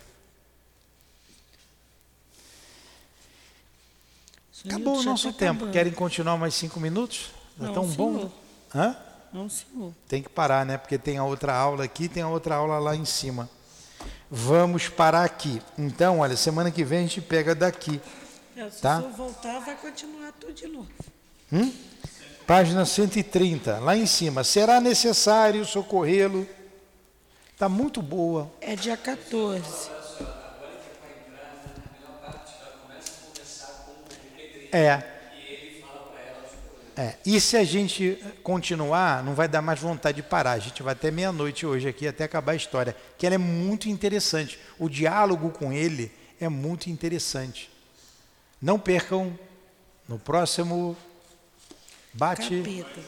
Acabou o nosso tá tempo. Acabando. Querem continuar mais cinco minutos? Está tão senhor. bom. Hã? Não, senhor. Tem que parar, né? Porque tem a outra aula aqui, tem a outra aula lá em cima. Vamos parar aqui. Então, olha, semana que vem a gente pega daqui. É, se tá? o voltar, vai continuar tudo de novo. Hum? Página 130, lá em cima. Será necessário socorrê-lo? Está muito boa. É dia 14. É. É, e se a gente continuar, não vai dar mais vontade de parar. A gente vai até meia-noite hoje aqui, até acabar a história. Que ela é muito interessante. O diálogo com ele é muito interessante. Não percam no próximo bate. Capeta.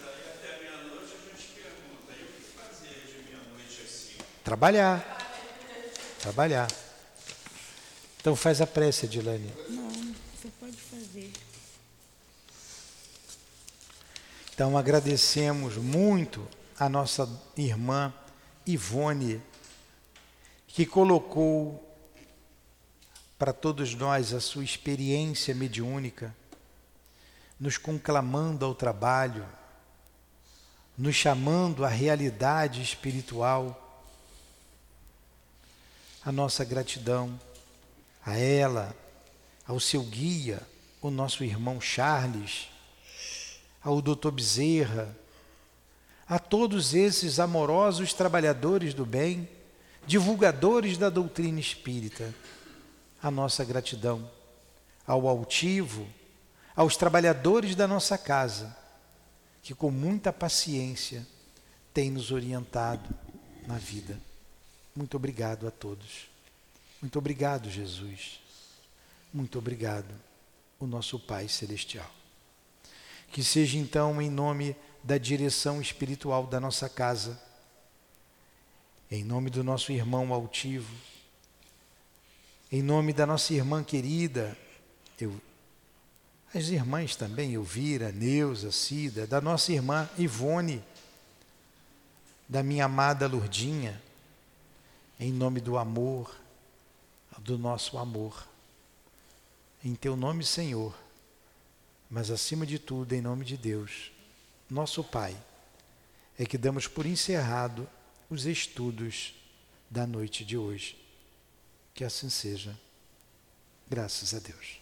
Trabalhar. Trabalhar. Então faz a prece, Dilane. Não, você pode fazer. Então agradecemos muito a nossa irmã Ivone, que colocou para todos nós a sua experiência mediúnica, nos conclamando ao trabalho, nos chamando à realidade espiritual. A nossa gratidão a ela, ao seu guia, o nosso irmão Charles, ao doutor Bezerra, a todos esses amorosos trabalhadores do bem, divulgadores da doutrina espírita, a nossa gratidão ao altivo, aos trabalhadores da nossa casa, que com muita paciência têm nos orientado na vida. Muito obrigado a todos. Muito obrigado, Jesus. Muito obrigado, o nosso Pai Celestial. Que seja então em nome da direção espiritual da nossa casa, em nome do nosso irmão altivo, em nome da nossa irmã querida, eu, as irmãs também, Elvira, Neuza, Cida, da nossa irmã Ivone, da minha amada Lurdinha, em nome do amor, do nosso amor. Em teu nome, Senhor, mas acima de tudo, em nome de Deus, nosso Pai, é que damos por encerrado os estudos da noite de hoje. Que assim seja. Graças a Deus.